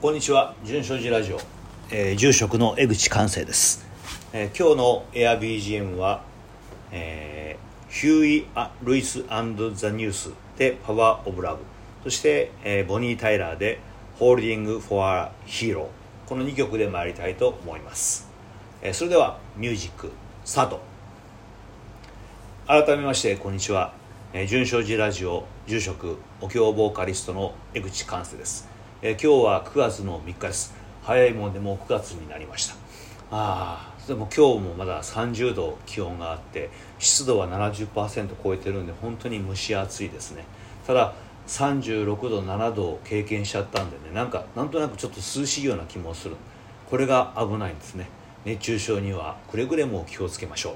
こんにちは。純正寺ラジオ、えー住職の江口寛生です、えー今日の AirBGM は、えーヒューイ・アルイスザ・ニュースで「パワー・オブ・ラブ」そして、えーボニー・タイラーで「ホールディング・フォア・ヒーロー」この2曲で参りたいと思います、えーそれではミュージックスタート。改めましてこんにちは、えー、純正寺ラジオ住職お経ボーカリストの江口寛生です、えー今日は9月の3日です。早いもんでもう9月になりました。ああでも今日もまだ30度気温があって湿度は70%超えてるんで本当に蒸し暑いですね。ただ36度7度を経験しちゃったんでねなんかなんとなくちょっと涼しいような気もする。これが危ないんですね。熱中症にはくれぐれも気をつけましょう。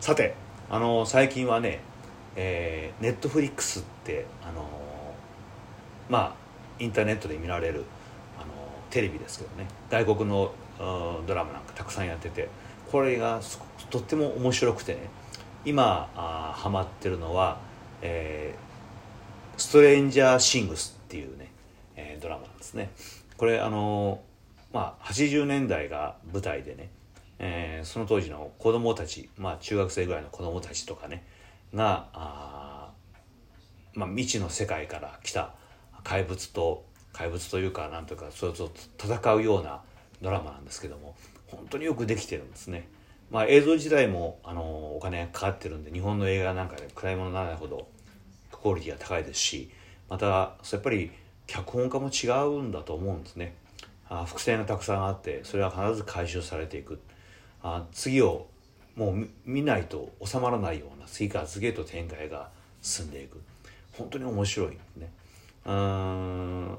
さてあの最近はね、えー、ネットフリックスってあのまあインターネットで見られるあのテレビですけどね。外国のドラマなんかたくさんやってて。これがとっても面白くてね。今あハマってるのは、えーストレンジャーシングス」っていうね、えードラマなんですね。これあのまあ80年代が舞台でね、えーその当時の子供たちまあ中学生ぐらいの子供たちとかねがあまあ、未知の世界から来た怪物と怪物というかなんというかそれと戦うようなドラマなんですけども本当によくできてるんですね。まあ、映像自体もあのお金がかかってるんで日本の映画なんかで暗いものならないほどクオリティが高いですしまたやっぱり脚本家も違うんだと思うんですね。あ伏線がたくさんあってそれは必ず回収されていくあ次をもう見ないと収まらないような次から次へと展開が進んでいく本当に面白いですねうん。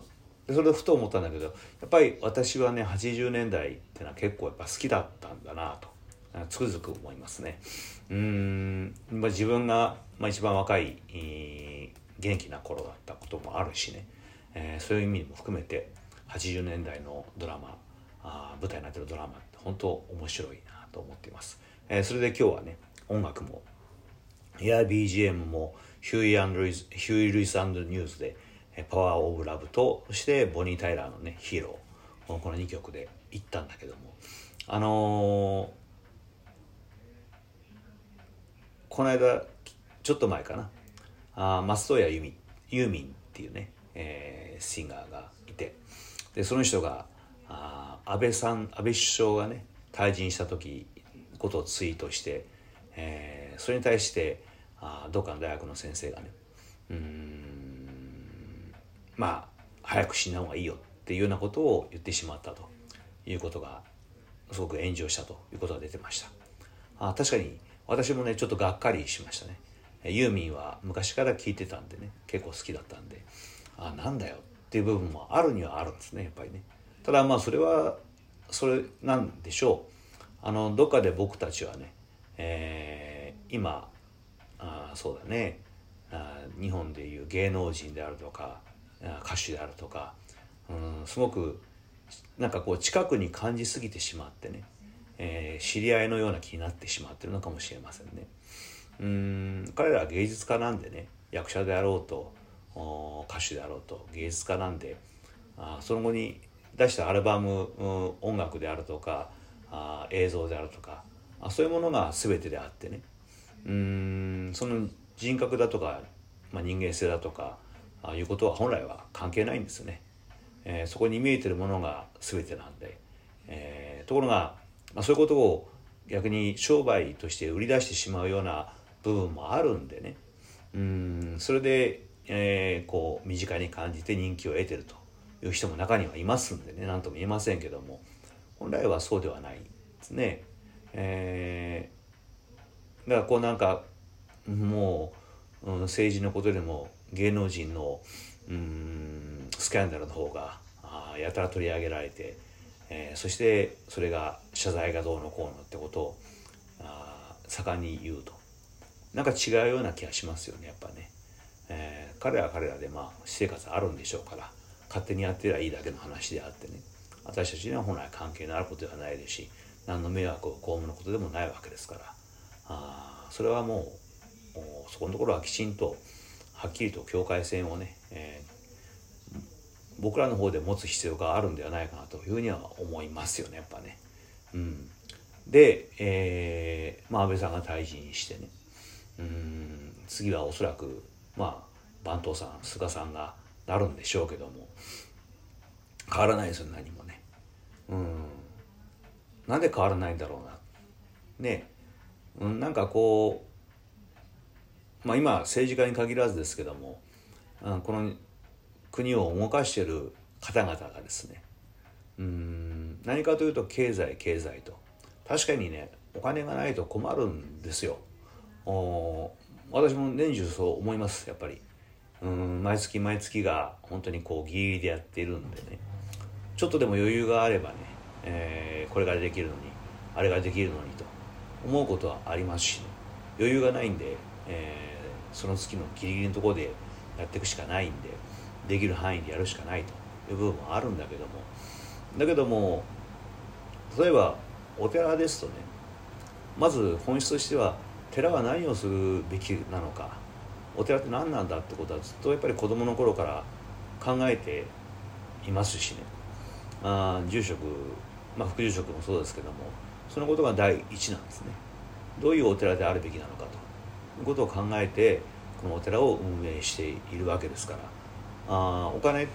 それでふと思ったんだけどやっぱり私はね80年代ってのは結構やっぱ好きだったんだなと。つくづく思いますね。うん、まあ、自分が、まあ、一番若い、元気な頃だったこともあるしね、えーそういう意味も含めて80年代のドラマあ舞台になってるドラマって本当面白いなと思っています、えーそれで今日はね音楽もエア BGM もヒューイアンルイズヒューイ・ルイス・ニュースでパワー・オブ・ラブとそしてボニー・タイラーのねヒーローこの2曲で行ったんだけども。あのーこの間ちょっと前かな。あー松任谷由実ユーミンっていうね、えーシンガーがいて。でその人があ安倍さん安倍首相がね退陣した時ことをツイートして、えーそれに対してあどっかの大学の先生がねうんまあ早く死んだ方がいいよっていうようなことを言ってしまったと。いうことがすごく炎上したということが出てました。あ確かに私もねちょっとがっかりしましたね。ユーミンは昔から聴いてたんでね結構好きだったんで。あなんだよっていう部分もあるにはあるんですねやっぱりね。ただまあそれはそれなんでしょう。あのどっかで僕たちはね、えー今あそうだね。あ日本でいう芸能人であるとか歌手であるとかうんすごくなんかこう近くに感じすぎてしまってね、えー知り合いのような気になってしまってるのかもしれませんね。うん彼らは芸術家なんでね役者であろうと歌手であろうと芸術家なんであその後に出したアルバム、うん音楽であるとかあ映像であるとかあそういうものが全てであってねうんその人格だとか、まあ、人間性だとかいうことは本来は関係ないんですよね。えーそこに見えてるものが全てなんで、えーところが、まあ、そういうことを逆に商売として売り出してしまうような部分もあるんでねうんそれで、えーこう身近に感じて人気を得てるという人も中にはいますんでね何とも言えませんけども本来はそうではないですね。えーだからこうなんかもう、うん、政治のことでも芸能人のうんスキャンダルの方があやたら取り上げられて、えーそしてそれが謝罪がどうのこうのってことをあ盛んに言うと。なんか違うような気がしますよねやっぱね、えー彼らは彼らでまあ私生活あるんでしょうから勝手にやってりゃいいだけの話であってね。私たちには本来関係のあることではないですし何の迷惑を被ることでもないわけですから。あそれはもうそこのところはきちんとはっきりと境界線をね、えー僕らの方で持つ必要があるんではないかなというふうには思いますよねやっぱね。うん、で、えーまあ、安倍さんが退陣してねうん次はおそらくまあ番頭さん菅さんがなるんでしょうけども変わらないですよ何もね。うんなんで変わらないんだろうな。ね、うん、なんかこうまあ今政治家に限らずですけども、この国を動かしている方々がですねうん何かというと経済経済と。確かにねお金がないと困るんですよ。お私も年中そう思いますやっぱり。うん毎月毎月が本当にこうギリギリでやっているんでね。ちょっとでも余裕があればね、えー、これができるのにあれができるのにと思うことはありますし、ね、余裕がないんで、えー、その月のギリギリのところでやっていくしかないんでできる範囲でやるしかないという部分もあるんだけども。だけども例えばお寺ですとねまず本質としては寺は何をするべきなのか。お寺って何なんだってことはずっとやっぱり子どもの頃から考えていますしね。あ住職、まあ、副住職もそうですけどもそのことが第一なんですね。どういうお寺であるべきなのかと。ことを考えてこのお寺を運営しているわけですからあお金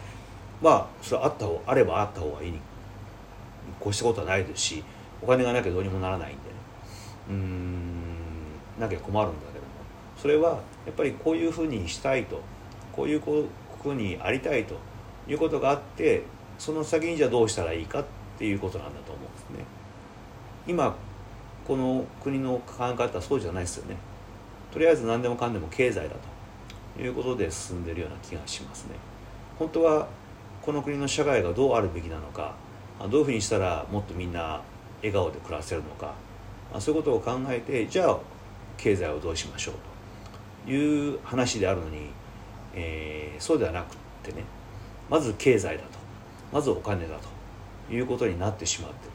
はそれあった方あればあった方がいいに越したことはないですしお金がなきゃどうにもならないんでねうんなきゃ困るんだけどもそれはやっぱりこういうふうにしたいとこういうこうにありたいということがあってその先にじゃあどうしたらいいかっていうことなんだと思うんですね。今この国の考え方はそうじゃないですよね。とりあえず何でもかんでも経済だと。いうことで進んでるような気がしますね。本当はこの国の社会がどうあるべきなのかどういうふうにしたらもっとみんな笑顔で暮らせるのかそういうことを考えてじゃあ経済をどうしましょうと。いう話であるのに、えー、そうではなくってねまず経済だと。まずお金だと。いうことになってしまって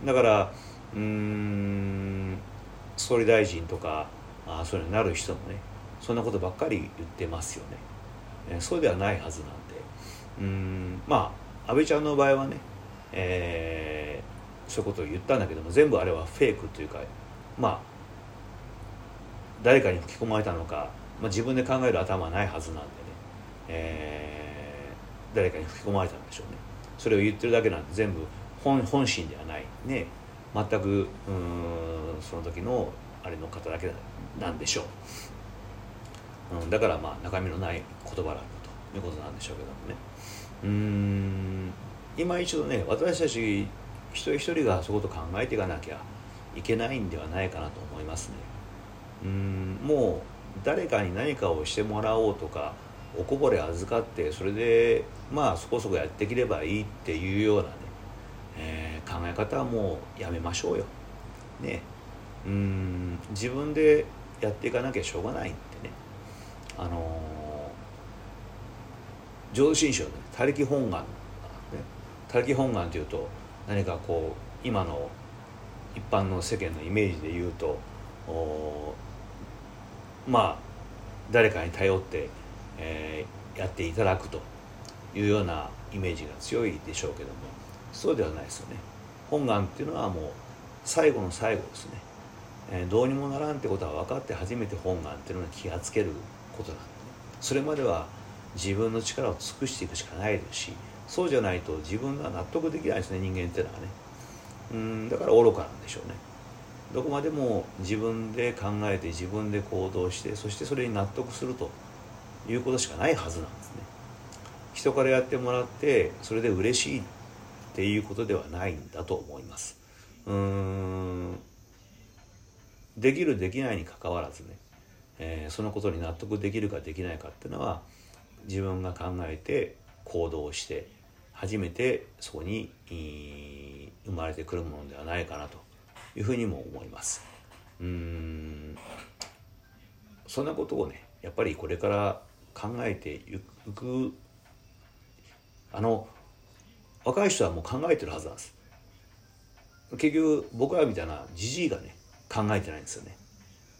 る。だからうーん総理大臣とかあそうになる人もねそんなことばっかり言ってますよね、え、そうではないはずなんで。うんまあ安倍ちゃんの場合はね、えー、そういうことを言ったんだけども全部あれはフェイクというかまあ誰かに吹き込まれたのか、まあ、自分で考える頭はないはずなんでね、えー、誰かに吹き込まれたんでしょうね。それを言ってるだけなんで全部本本心ではない。ね全くうんその時のあれの方だけだ。なんでしょう、うん、だからまあ中身のない言葉なんだということなんでしょうけどもね。うん今一度ね私たち一人一人がそういうこと考えていかなきゃいけないんではないかなと思いますね。うんもう誰かに何かをしてもらおうとかおこぼれ預かってそれでまあそこそこやっていければいいっていうようなね、えー、考え方はもうやめましょうよ。ね。うん自分でやっていかなきゃしょうがないってね。あのー、浄土真宗ね他力本願ね。他力本願というと何かこう今の一般の世間のイメージで言うとまあ誰かに頼って、えー、やっていただくというようなイメージが強いでしょうけども。そうではないですよね。本願っていうのはもう最後の最後ですね、えー、どうにもならんってことは分かって初めて本願っていうのに気がつけることなんでね。それまでは自分の力を尽くしていくしかないですしそうじゃないと自分が納得できないですね人間っていうのはね。うんだから愚かなんでしょうね。どこまでも自分で考えて自分で行動してそしてそれに納得するということしかないはずなんですね。人からやってもらってそれで嬉しいっていうことではないんだと思います。うん。できるできないにかかわらずね、えー、そのことに納得できるかできないかっていうのは自分が考えて行動して初めてそこに生まれてくるものではないかなというふうにも思います。うん。そんなことをねやっぱりこれから考えていくあの若い人はもう考えてるはずなんです。結局僕らみたいなじじいがね考えてないんですよね、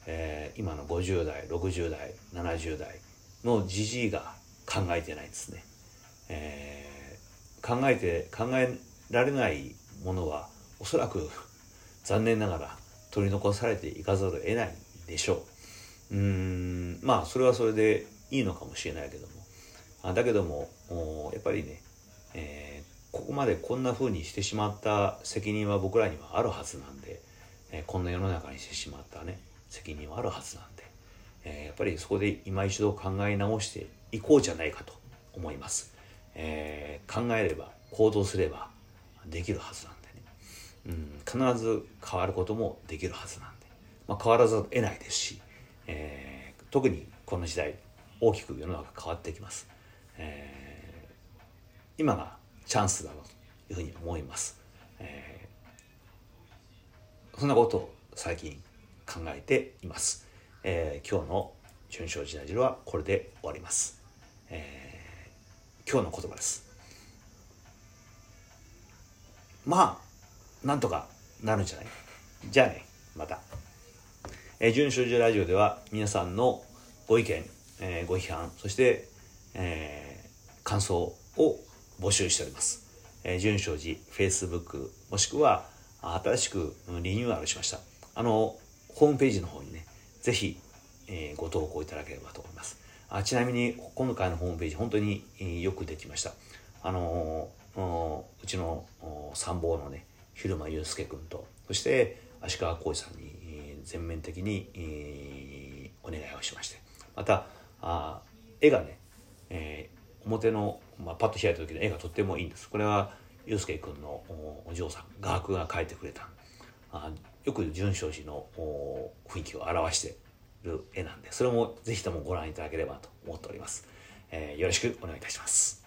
えー、今の50代60代70代のじじいが考えてないんですね、えー考えて考えられないものはおそらく残念ながら取り残されていかざるを得ないでしょう。うんまあそれはそれでいいのかもしれないけども。あだけどもやっぱりね、えー、ここまでこんな風にしてしまった責任は僕らにはあるはずなんで、え、こんな世の中にしてしまったね責任はあるはずなんで、え、やっぱりそこで今一度考え直していこうじゃないかと思います、え、考えれば行動すればできるはずなんでね、うん、必ず変わることもできるはずなんで、まあ、変わらざるを得ないですし、え、特にこの時代大きく世の中変わってきます、え、今がチャンスだろうというふうに思います、えー、そんなことを最近考えています、えー、今日の春章時代汁はこれで終わります、えー、今日の言葉です。まあなんとかなるんじゃない？じゃあねまた、えー、純正寺ラジオでは皆さんのご意見、えー、ご批判そして、えー、感想を募集しております、えー、純正寺 Facebook もしくは新しくリニューアルしましたあのホームページの方にね、ぜひ、えー、ご投稿いただければと思います。あちなみに、今回のホームページ、本当に、えー、よくできました。あのー、うちの参謀のね、昼間祐介君と、そして足川浩二さんに、えー、全面的に、えー、お願いをしまして、また、あ絵がね、えー、表の、まあ、パッと開いた時の絵がとってもいいんです。これは祐介君のお嬢さん、画伯が描いてくれた。あよく純正寺の雰囲気を表してる絵なんでそれも是非ともご覧いただければと思っております、えー、よろしくお願いいたします。